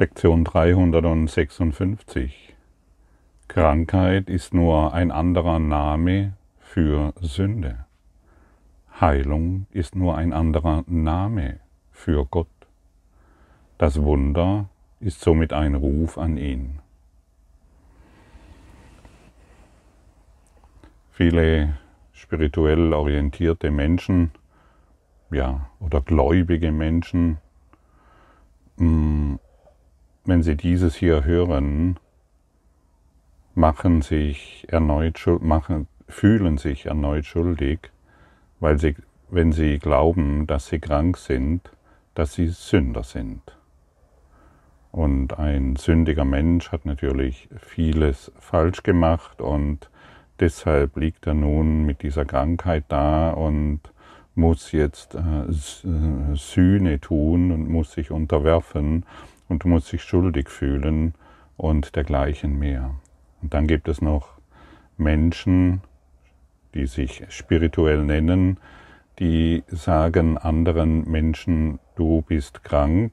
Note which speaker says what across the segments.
Speaker 1: Lektion 356. Krankheit ist nur ein anderer Name für Sünde. Heilung ist nur ein anderer Name für Gott. Das Wunder ist somit ein Ruf an ihn. Viele spirituell orientierte Menschen, ja, oder gläubige Menschen, mm, wenn sie dieses hier hören, machen sich erneut machen, fühlen sich erneut schuldig, weil sie, wenn sie glauben, dass sie krank sind, dass sie Sünder sind. Und ein sündiger Mensch hat natürlich vieles falsch gemacht und deshalb liegt er nun mit dieser Krankheit da und muss jetzt äh, äh Sühne tun und muss sich unterwerfen und du musst dich schuldig fühlen und dergleichen mehr. Und dann gibt es noch Menschen, die sich spirituell nennen, die sagen anderen Menschen, du bist krank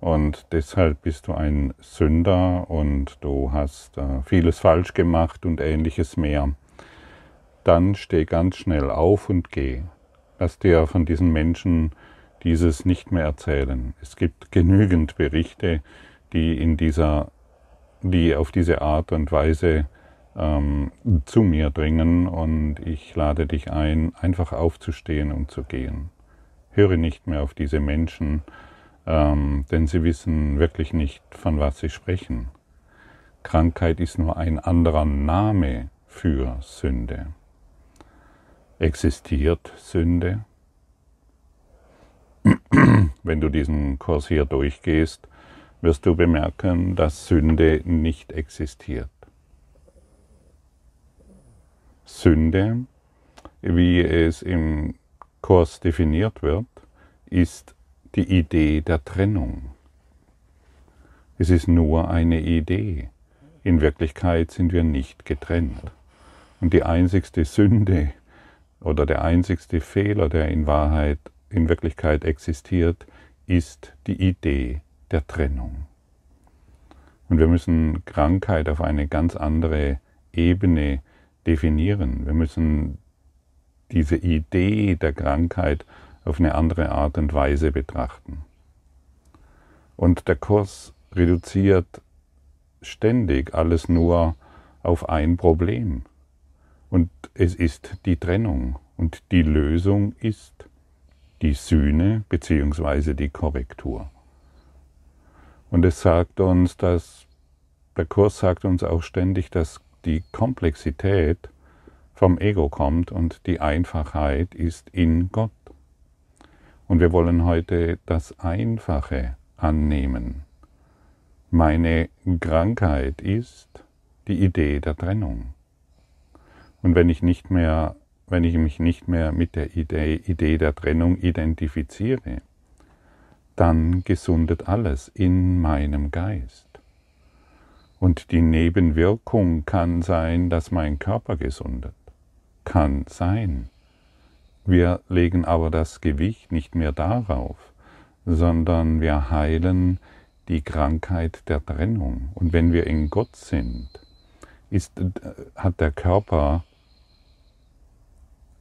Speaker 1: und deshalb bist du ein Sünder und du hast äh, vieles falsch gemacht und ähnliches mehr. Dann steh ganz schnell auf und geh. Lass dir von diesen Menschen dieses nicht mehr erzählen. Es gibt genügend Berichte, die in dieser, die auf diese Art und Weise ähm, zu mir dringen und ich lade dich ein, einfach aufzustehen und zu gehen. Höre nicht mehr auf diese Menschen, ähm, denn sie wissen wirklich nicht, von was sie sprechen. Krankheit ist nur ein anderer Name für Sünde. Existiert Sünde? Wenn du diesen Kurs hier durchgehst, wirst du bemerken, dass Sünde nicht existiert. Sünde, wie es im Kurs definiert wird, ist die Idee der Trennung. Es ist nur eine Idee. In Wirklichkeit sind wir nicht getrennt. Und die einzigste Sünde oder der einzigste Fehler, der in Wahrheit in Wirklichkeit existiert, ist die Idee der Trennung. Und wir müssen Krankheit auf eine ganz andere Ebene definieren. Wir müssen diese Idee der Krankheit auf eine andere Art und Weise betrachten. Und der Kurs reduziert ständig alles nur auf ein Problem. Und es ist die Trennung. Und die Lösung ist die Sühne bzw. die Korrektur. Und es sagt uns, dass der Kurs sagt uns auch ständig, dass die Komplexität vom Ego kommt und die Einfachheit ist in Gott. Und wir wollen heute das Einfache annehmen. Meine Krankheit ist die Idee der Trennung. Und wenn ich nicht mehr wenn ich mich nicht mehr mit der Idee, Idee der Trennung identifiziere, dann gesundet alles in meinem Geist. Und die Nebenwirkung kann sein, dass mein Körper gesundet. Kann sein. Wir legen aber das Gewicht nicht mehr darauf, sondern wir heilen die Krankheit der Trennung. Und wenn wir in Gott sind, ist, hat der Körper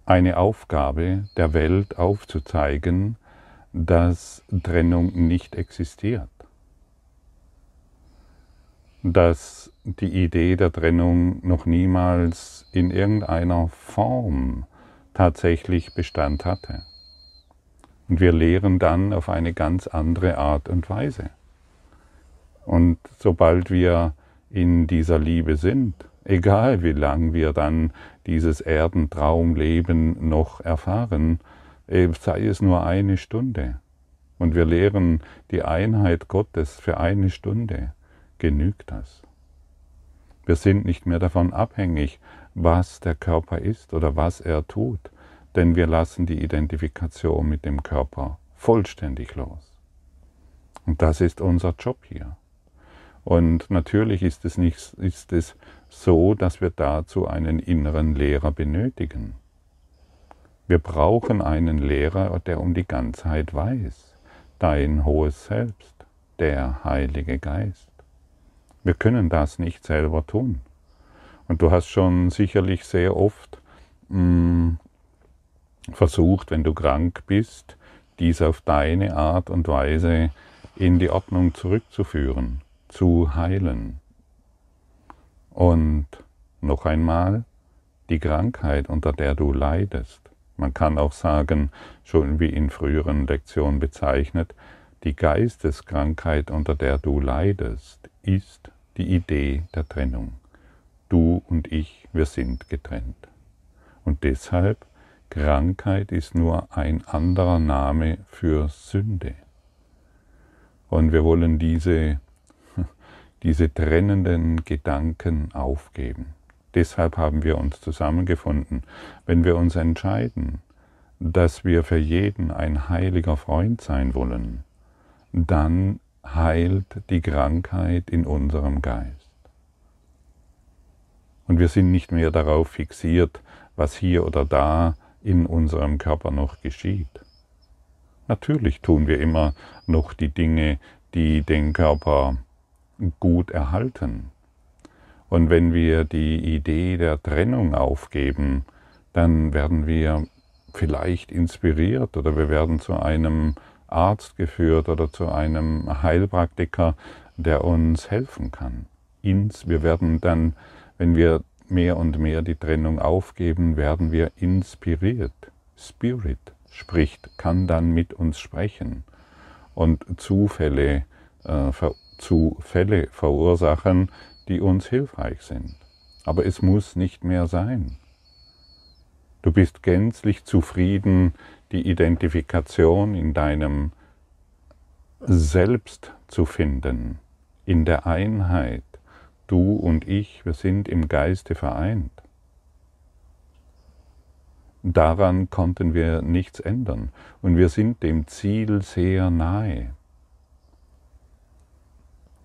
Speaker 1: eine Aufgabe der Welt aufzuzeigen, dass Trennung nicht existiert. Dass die Idee der Trennung noch niemals in irgendeiner Form tatsächlich Bestand hatte. Und wir lehren dann auf eine ganz andere Art und Weise. Und sobald wir in dieser Liebe sind, egal wie lang wir dann dieses Erdentraumleben noch erfahren, äh, sei es nur eine Stunde. Und wir lehren die Einheit Gottes für eine Stunde. Genügt das? Wir sind nicht mehr davon abhängig, was der Körper ist oder was er tut, denn wir lassen die Identifikation mit dem Körper vollständig los. Und das ist unser Job hier. Und natürlich ist es, nicht, ist es so, dass wir dazu einen inneren Lehrer benötigen. Wir brauchen einen Lehrer, der um die Ganzheit weiß, dein hohes Selbst. der Heilige Geist. Wir können das nicht selber tun. Und du hast schon sicherlich sehr oft mh, mm, versucht, wenn du krank bist, dies auf deine Art und Weise in die Ordnung zurückzuführen, zu heilen. Und noch einmal, die Krankheit, unter der du leidest, man kann auch sagen, schon wie in früheren Lektionen bezeichnet, die Geisteskrankheit, unter der du leidest, ist die Idee der Trennung. Du und ich, wir sind getrennt. Und deshalb, Krankheit ist nur ein anderer Name für Sünde. Und wir wollen diese, diese trennenden Gedanken aufgeben. Deshalb haben wir uns zusammengefunden. Wenn wir uns entscheiden, dass wir für jeden ein heiliger Freund sein wollen, dann heilt die Krankheit in unserem Geist. Und wir sind nicht mehr darauf fixiert, was hier oder da in unserem Körper noch geschieht. Natürlich tun wir immer noch die Dinge, die den Körper gut erhalten. Und wenn wir die Idee der Trennung aufgeben, dann werden wir vielleicht inspiriert oder wir werden zu einem Arzt geführt oder zu einem Heilpraktiker, der uns helfen kann. Wir werden dann, wenn wir mehr und mehr die Trennung aufgeben, werden wir inspiriert. Spirit spricht, kann dann mit uns sprechen und Zufälle, äh, Zufälle verursachen, die uns hilfreich sind. Aber es muss nicht mehr sein. Du bist gänzlich zufrieden, die Identifikation in deinem Selbst zu finden, in der Einheit. Du und ich, wir sind im Geiste vereint. Daran konnten wir nichts ändern und wir sind dem Ziel sehr nahe.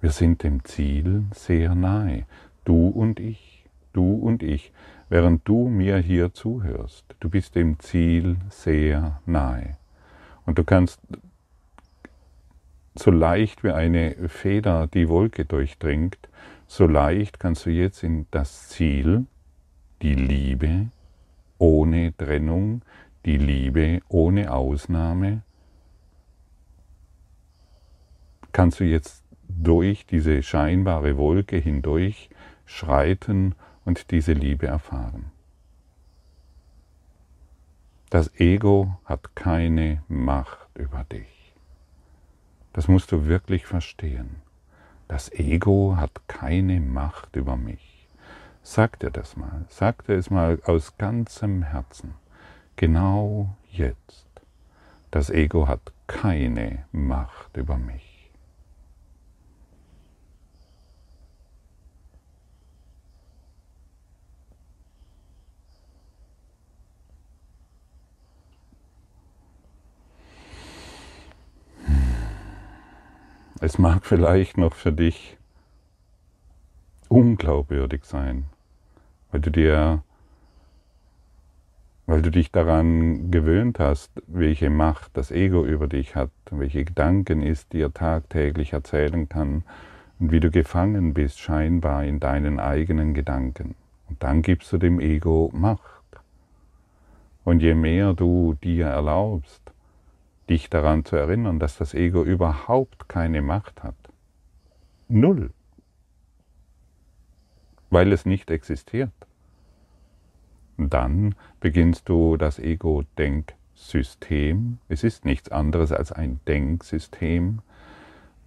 Speaker 1: Wir sind dem Ziel sehr nahe, du und ich, du und ich, während du mir hier zuhörst. Du bist dem Ziel sehr nahe. Und du kannst so leicht wie eine Feder die Wolke durchdringt, so leicht kannst du jetzt in das Ziel, die Liebe ohne Trennung, die Liebe ohne Ausnahme, kannst du jetzt durch diese scheinbare Wolke hindurch schreiten und diese Liebe erfahren. Das Ego hat keine Macht über dich. Das musst du wirklich verstehen. Das Ego hat keine Macht über mich. Sag dir das mal, sag dir es mal aus ganzem Herzen. Genau jetzt. Das Ego hat keine Macht über mich. Es mag vielleicht noch für dich unglaubwürdig sein, weil du dir, weil du dich daran gewöhnt hast, welche Macht das Ego über dich hat, welche Gedanken es dir tagtäglich erzählen kann und wie du gefangen bist scheinbar in deinen eigenen Gedanken. Und dann gibst du dem Ego Macht. Und je mehr du dir erlaubst, dich daran zu erinnern, dass das Ego überhaupt keine Macht hat. Null. Weil es nicht existiert. Dann beginnst du das Ego-Denksystem, es ist nichts anderes als ein Denksystem,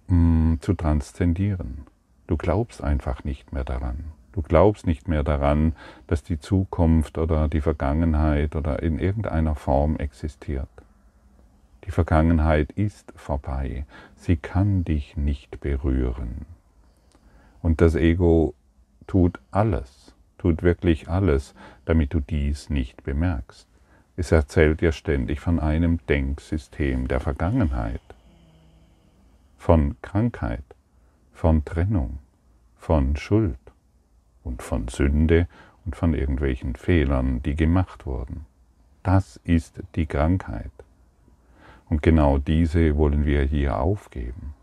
Speaker 1: mm, zu transzendieren. Du glaubst einfach nicht mehr daran. Du glaubst nicht mehr daran, dass die Zukunft oder die Vergangenheit oder in irgendeiner Form existiert. Die Vergangenheit ist vorbei. Sie kann dich nicht berühren. Und das Ego tut alles, tut wirklich alles, damit du dies nicht bemerkst. Es erzählt dir ständig von einem Denksystem der Vergangenheit, von Krankheit, von Trennung, von Schuld und von Sünde und von irgendwelchen Fehlern, die gemacht wurden. Das ist die Krankheit. Und genau diese wollen wir hier aufgeben.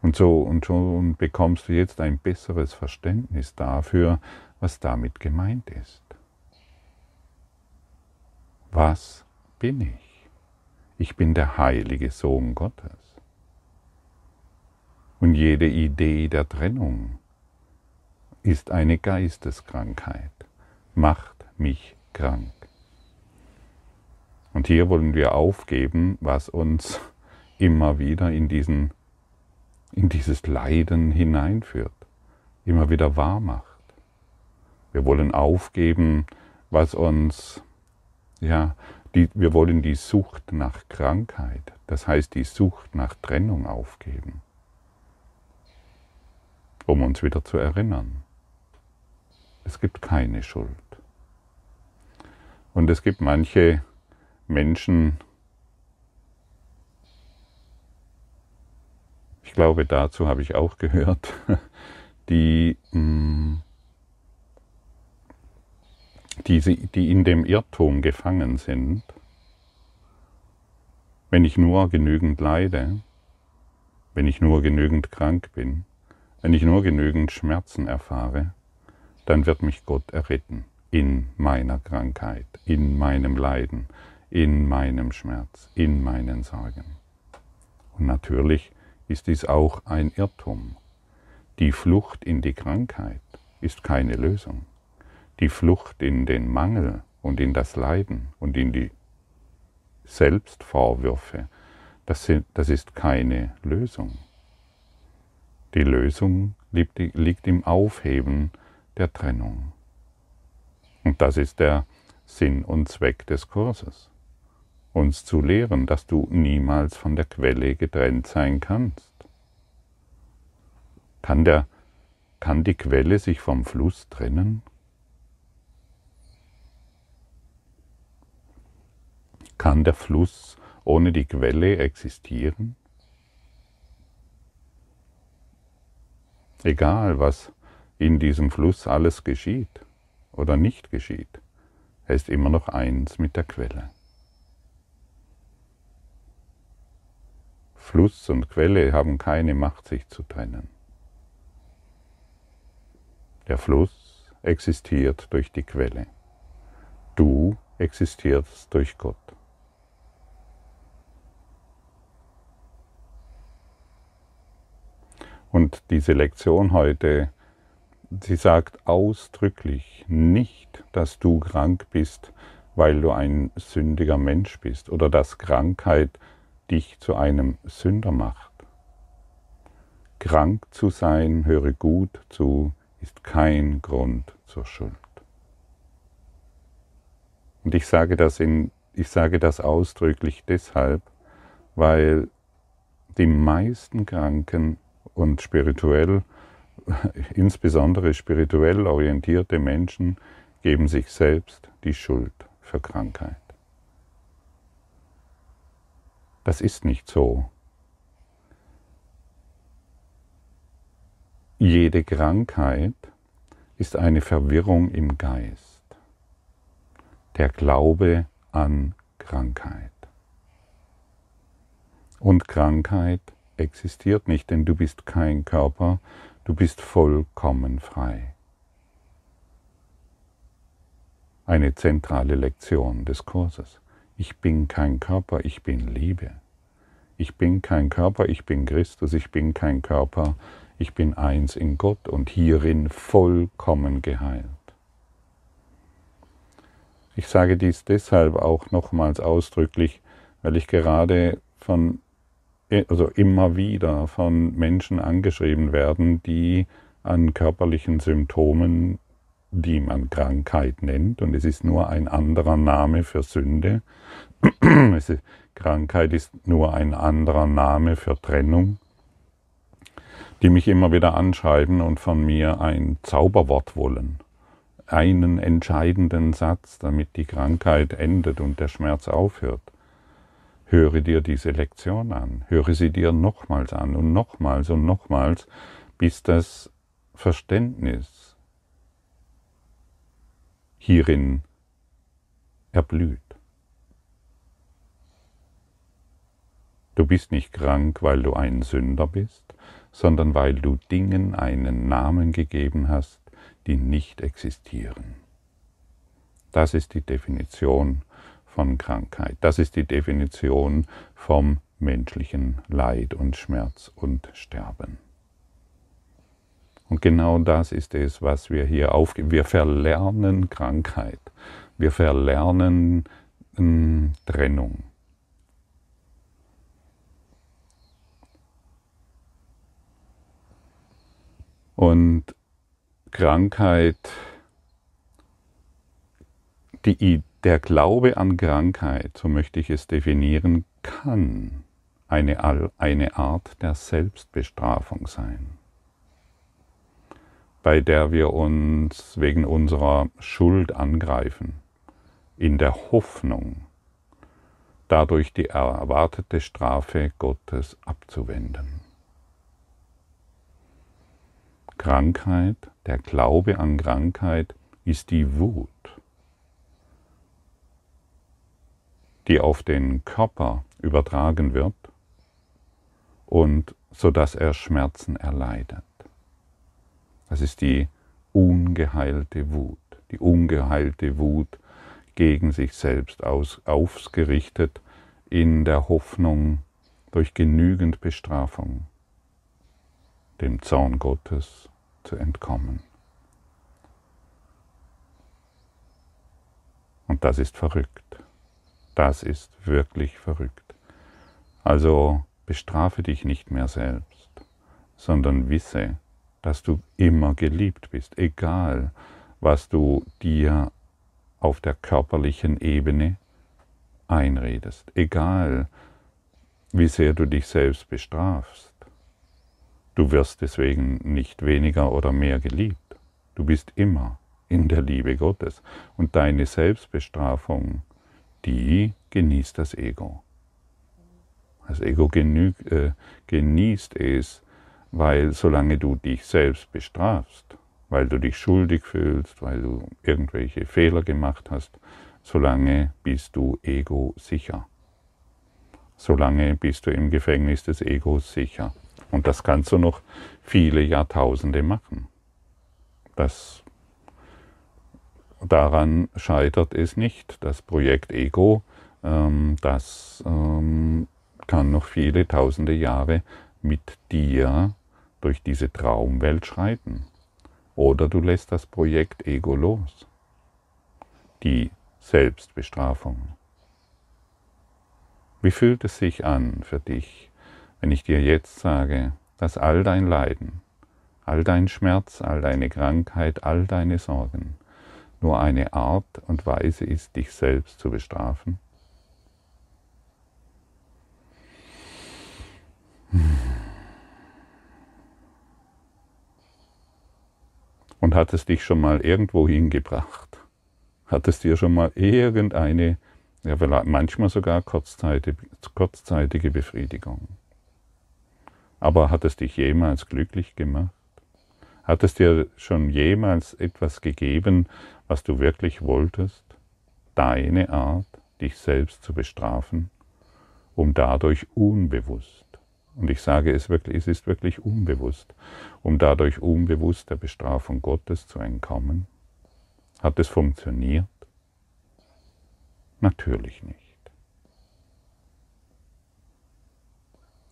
Speaker 1: Und so und schon bekommst du jetzt ein besseres Verständnis dafür, was damit gemeint ist. Was bin ich? Ich bin der heilige Sohn Gottes. Und jede Idee der Trennung ist eine Geisteskrankheit, macht mich krank. Und hier wollen wir aufgeben, was uns immer wieder in, diesen, in dieses Leiden hineinführt, immer wieder wahr macht. Wir wollen aufgeben, was uns, ja, die, wir wollen die Sucht nach Krankheit, das heißt die Sucht nach Trennung aufgeben, um uns wieder zu erinnern. Es gibt keine Schuld. Und es gibt manche Menschen, ich glaube, dazu habe ich auch gehört, die, mm, die, die in dem Irrtum gefangen sind, wenn ich nur genügend leide, wenn ich nur genügend krank bin, wenn ich nur genügend Schmerzen erfahre, dann wird mich Gott erretten in meiner Krankheit, in meinem Leiden, in meinem Schmerz, in meinen Sorgen. Und natürlich ist dies auch ein Irrtum. Die Flucht in die Krankheit ist keine Lösung. Die Flucht in den Mangel und in das Leiden und in die Selbstvorwürfe, das, sind, das ist keine Lösung. Die Lösung liegt, liegt im Aufheben der Trennung. Und das ist der Sinn und Zweck des Kurses uns zu lehren, dass du niemals von der Quelle getrennt sein kannst. Kann, der, kann die Quelle sich vom Fluss trennen? Kann der Fluss ohne die Quelle existieren? Egal, was in diesem Fluss alles geschieht oder nicht geschieht, er ist immer noch eins mit der Quelle. Fluss und Quelle haben keine Macht, sich zu trennen. Der Fluss existiert durch die Quelle. Du existierst durch Gott. Und diese Lektion heute, sie sagt ausdrücklich nicht, dass du krank bist, weil du ein sündiger Mensch bist oder dass Krankheit dich zu einem Sünder macht. Krank zu sein, höre gut zu, ist kein Grund zur Schuld. Und ich sage das, in, ich sage das ausdrücklich deshalb, weil die meisten Kranken und spirituell, insbesondere spirituell orientierte Menschen, geben sich selbst die Schuld für Krankheit. Das ist nicht so. Jede Krankheit ist eine Verwirrung im Geist. Der Glaube an Krankheit. Und Krankheit existiert nicht, denn du bist kein Körper, du bist vollkommen frei. Eine zentrale Lektion des Kurses. Ich bin kein Körper, ich bin Liebe. Ich bin kein Körper, ich bin Christus, ich bin kein Körper, ich bin eins in Gott und hierin vollkommen geheilt. Ich sage dies deshalb auch nochmals ausdrücklich, weil ich gerade von, also immer wieder von Menschen angeschrieben werden, die an körperlichen Symptomen die man Krankheit nennt, und es ist nur ein anderer Name für Sünde. Krankheit ist nur ein anderer Name für Trennung, die mich immer wieder anschreiben und von mir ein Zauberwort wollen, einen entscheidenden Satz, damit die Krankheit endet und der Schmerz aufhört. Höre dir diese Lektion an, höre sie dir nochmals an und nochmals und nochmals, bis das Verständnis hierin erblüht. Du bist nicht krank, weil du ein Sünder bist, sondern weil du Dingen einen Namen gegeben hast, die nicht existieren. Das ist die Definition von Krankheit. Das ist die Definition vom menschlichen Leid und Schmerz und Sterben. Und genau das ist es, was wir hier aufgeben. Wir verlernen Krankheit. Wir verlernen äh, Trennung. Und Krankheit, die, der Glaube an Krankheit, so möchte ich es definieren, kann eine, eine Art der Selbstbestrafung sein, bei der wir uns wegen unserer Schuld angreifen, in der Hoffnung, dadurch die erwartete Strafe Gottes abzuwenden. Krankheit, der Glaube an Krankheit ist die Wut, die auf den Körper übertragen wird und so dass er Schmerzen erleidet. Das ist die ungeheilte Wut, die ungeheilte Wut gegen sich selbst aus, ausgerichtet in der Hoffnung durch genügend Bestrafung dem Zorn Gottes zu entkommen. Und das ist verrückt. Das ist wirklich verrückt. Also bestrafe dich nicht mehr selbst, sondern wisse, dass du immer geliebt bist, egal was du dir auf der körperlichen Ebene einredest, egal wie sehr du dich selbst bestrafst. Du wirst deswegen nicht weniger oder mehr geliebt. Du bist immer in der Liebe Gottes. Und deine Selbstbestrafung, die genießt das Ego. Das Ego genü äh, genießt es, weil solange du dich selbst bestrafst, weil du dich schuldig fühlst, weil du irgendwelche Fehler gemacht hast, solange bist du ego sicher. Solange bist du im Gefängnis des Egos sicher. Und das kannst du noch viele Jahrtausende machen. Das, daran scheitert es nicht. Das Projekt Ego, ähm, das ähm, kann noch viele tausende Jahre mit dir durch diese Traumwelt schreiten. Oder du lässt das Projekt Ego los. Die Selbstbestrafung. Wie fühlt es sich an für dich, wenn ich dir jetzt sage, dass all dein Leiden, all dein Schmerz, all deine Krankheit, all deine Sorgen nur eine Art und Weise ist, dich selbst zu bestrafen? Und hat es dich schon mal irgendwo hingebracht? Hat es dir schon mal irgendeine, ja, manchmal sogar kurzzeitige, kurzzeitige Befriedigung? Aber hat es dich jemals glücklich gemacht? Hat es dir schon jemals etwas gegeben, was du wirklich wolltest? Deine Art, dich selbst zu bestrafen, um dadurch unbewusst, und ich sage es wirklich, es ist wirklich unbewusst, um dadurch unbewusst der Bestrafung Gottes zu entkommen? Hat es funktioniert? Natürlich nicht.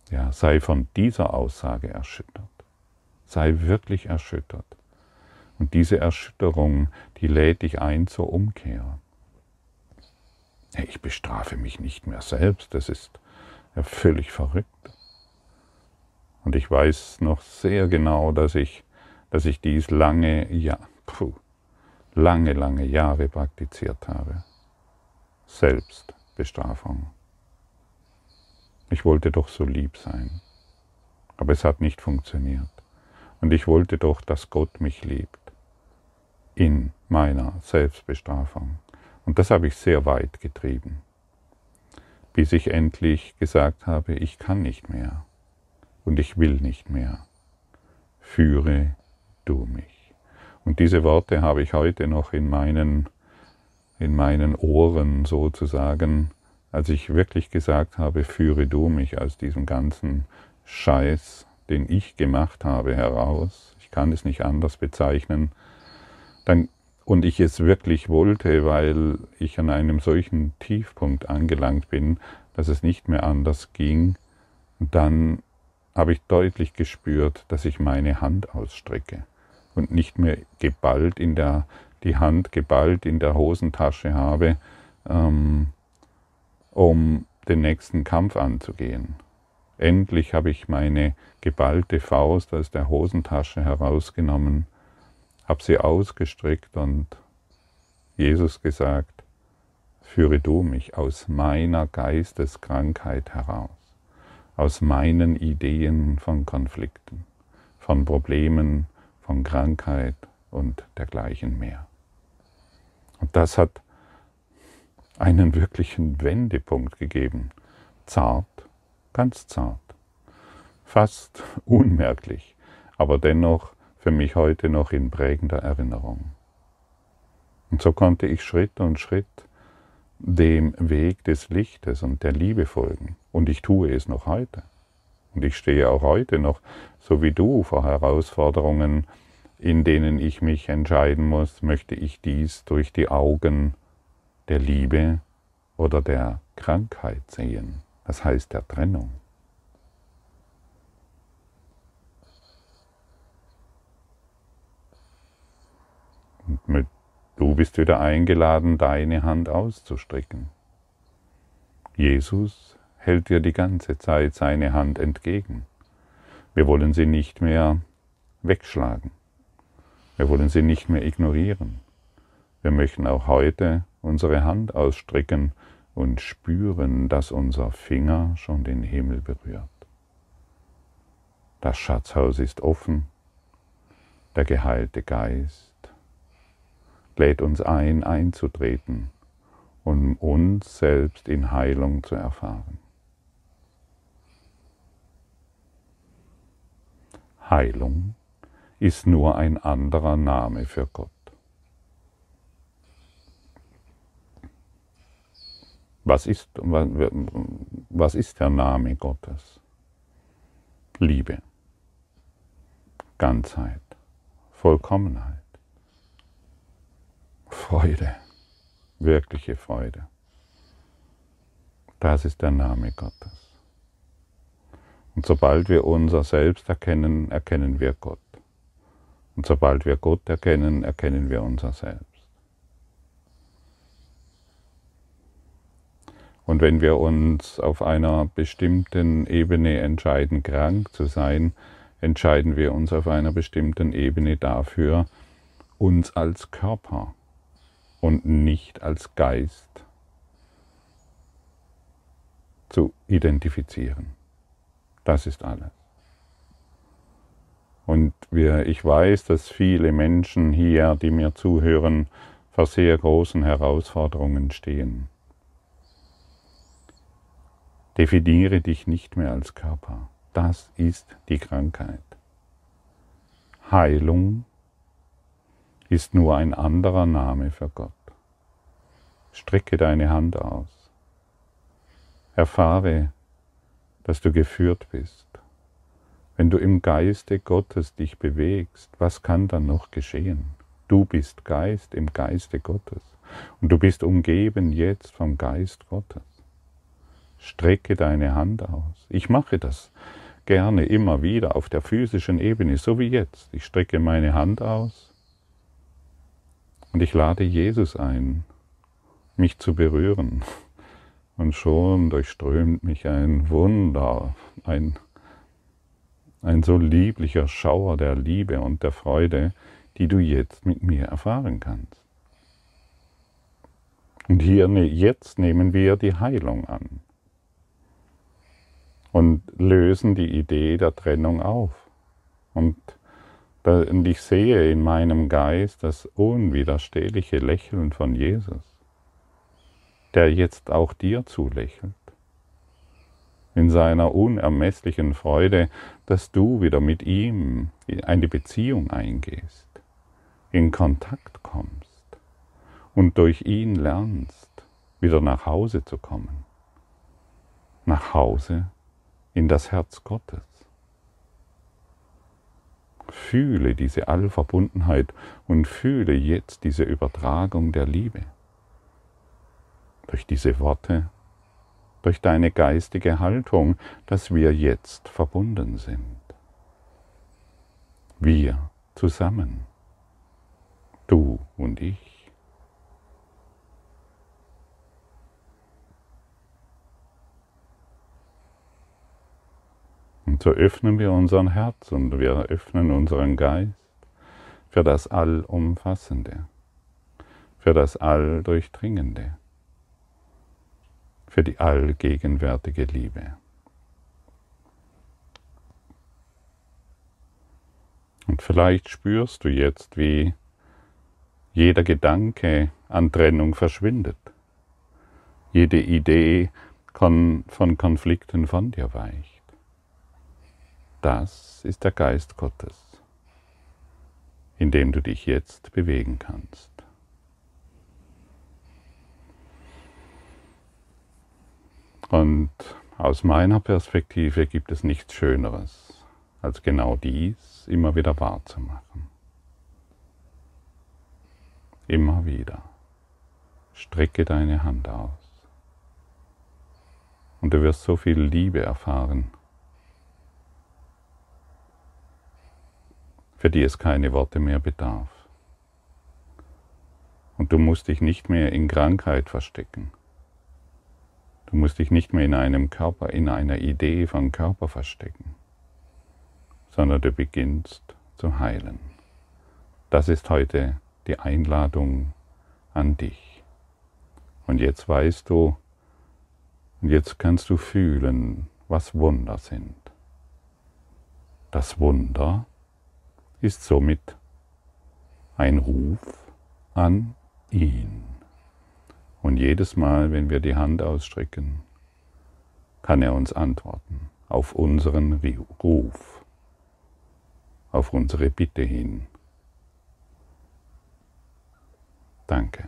Speaker 1: Ja, sei von dieser Aussage erschüttert. Sei wirklich erschüttert. Und diese Erschütterung, die lädt dich ein zur Umkehr. Ich bestrafe mich nicht mehr selbst, das ist ja völlig verrückt. Und ich weiß noch sehr genau, dass ich, dass ich dies lange, ja, puh, lange, lange Jahre praktiziert habe. Selbstbestrafung. Ich wollte doch so lieb sein. Aber es hat nicht funktioniert. Und ich wollte doch, dass Gott mich liebt. In meiner Selbstbestrafung. Und das habe ich sehr weit getrieben. Bis ich endlich gesagt habe, ich kann nicht mehr. Und ich will nicht mehr. Führe du mich. Und diese Worte habe ich heute noch in meinen, in meinen Ohren sozusagen als ich wirklich gesagt habe, führe du mich aus diesem ganzen Scheiß den ich gemacht habe, heraus, ich kann es nicht anders bezeichnen, dann, und ich es wirklich wollte, weil ich an einem solchen Tiefpunkt angelangt bin, dass es nicht mehr anders ging, dann habe ich deutlich gespürt, dass ich meine Hand ausstrecke und nicht mehr geballt in der, die Hand geballt in der Hosentasche habe, ähm, um den nächsten Kampf anzugehen. Endlich habe ich meine geballte Faust aus der Hosentasche herausgenommen, habe sie ausgestreckt und Jesus gesagt, führe du mich aus meiner Geisteskrankheit heraus, aus meinen Ideen von Konflikten, von Problemen, von Krankheit und dergleichen mehr. Und das hat einen wirklichen Wendepunkt gegeben. Zart, ganz zart, fast unmerklich, aber dennoch für mich heute noch in prägender Erinnerung. Und so konnte ich Schritt und Schritt dem Weg des Lichtes und der Liebe folgen. Und ich tue es noch heute. Und ich stehe auch heute noch, so wie du, vor Herausforderungen, in denen ich mich entscheiden muss, möchte ich dies durch die Augen der Liebe oder der Krankheit sehen, das heißt der Trennung. Und mit, du bist wieder eingeladen, deine Hand auszustrecken. Jesus hält dir die ganze Zeit seine Hand entgegen. Wir wollen sie nicht mehr wegschlagen. Wir wollen sie nicht mehr ignorieren. Wir möchten auch heute unsere Hand ausstrecken und spüren, dass unser Finger schon den Himmel berührt. Das Schatzhaus ist offen, der geheilte Geist lädt uns ein, einzutreten, um uns selbst in Heilung zu erfahren. Heilung ist nur ein anderer Name für Gott. Was ist, was ist der Name Gottes? Liebe, Ganzheit, Vollkommenheit, Freude, wirkliche Freude. Das ist der Name Gottes. Und sobald wir unser Selbst erkennen, erkennen wir Gott. Und sobald wir Gott erkennen, erkennen wir unser Selbst. Und wenn wir uns auf einer bestimmten Ebene entscheiden, krank zu sein, entscheiden wir uns auf einer bestimmten Ebene dafür, uns als Körper und nicht als Geist zu identifizieren. Das ist alles. Und wir, ich weiß, dass viele Menschen hier, die mir zuhören, vor sehr großen Herausforderungen stehen. Definiere dich nicht mehr als Körper. Das ist die Krankheit. Heilung ist nur ein anderer Name für Gott. Strecke deine Hand aus. Erfahre, dass du geführt bist. Wenn du im Geiste Gottes dich bewegst, was kann dann noch geschehen? Du bist Geist im Geiste Gottes und du bist umgeben jetzt vom Geist Gottes. Strecke deine Hand aus. Ich mache das gerne immer wieder auf der physischen Ebene, so wie jetzt. Ich strecke meine Hand aus und ich lade Jesus ein, mich zu berühren. Und schon durchströmt mich ein Wunder, ein ein so lieblicher Schauer der Liebe und der Freude, die du jetzt mit mir erfahren kannst. Und hier ne, jetzt nehmen wir die Heilung an und lösen die Idee der Trennung auf. Und, und ich sehe in meinem Geist das unwiderstehliche Lächeln von Jesus, der jetzt auch dir zulächelt in seiner unermesslichen Freude, dass du wieder mit ihm in eine Beziehung eingehst, in Kontakt kommst und durch ihn lernst, wieder nach Hause zu kommen. Nach Hause in das Herz Gottes. Fühle diese Allverbundenheit und fühle jetzt diese Übertragung der Liebe. Durch diese Worte, durch deine geistige Haltung, dass wir jetzt verbunden sind. Wir zusammen, du und ich. Und so öffnen wir unseren Herz und wir öffnen unseren Geist für das Allumfassende, für das Alldurchdringende, für die allgegenwärtige Liebe. Und vielleicht spürst du jetzt, wie jeder Gedanke an Trennung verschwindet. Jede Idee von Konflikten von dir weicht. Das ist der Geist Gottes, in dem du dich jetzt bewegen kannst. Und aus meiner Perspektive gibt es nichts Schöneres, als genau dies immer wieder wahrzumachen. Immer wieder. Strecke deine Hand aus. Und du wirst so viel Liebe erfahren, für die es keine Worte mehr bedarf. Und du musst dich nicht mehr in Krankheit verstecken. Du musst dich nicht mehr in einem Körper, in einer Idee von Körper verstecken, sondern du beginnst zu heilen. Das ist heute die Einladung an dich. Und jetzt weißt du, und jetzt kannst du fühlen, was Wunder sind. Das Wunder ist somit ein Ruf an ihn. Und jedes Mal, wenn wir die Hand ausstrecken, kann er uns antworten auf unseren Ruf, auf unsere Bitte hin. Danke.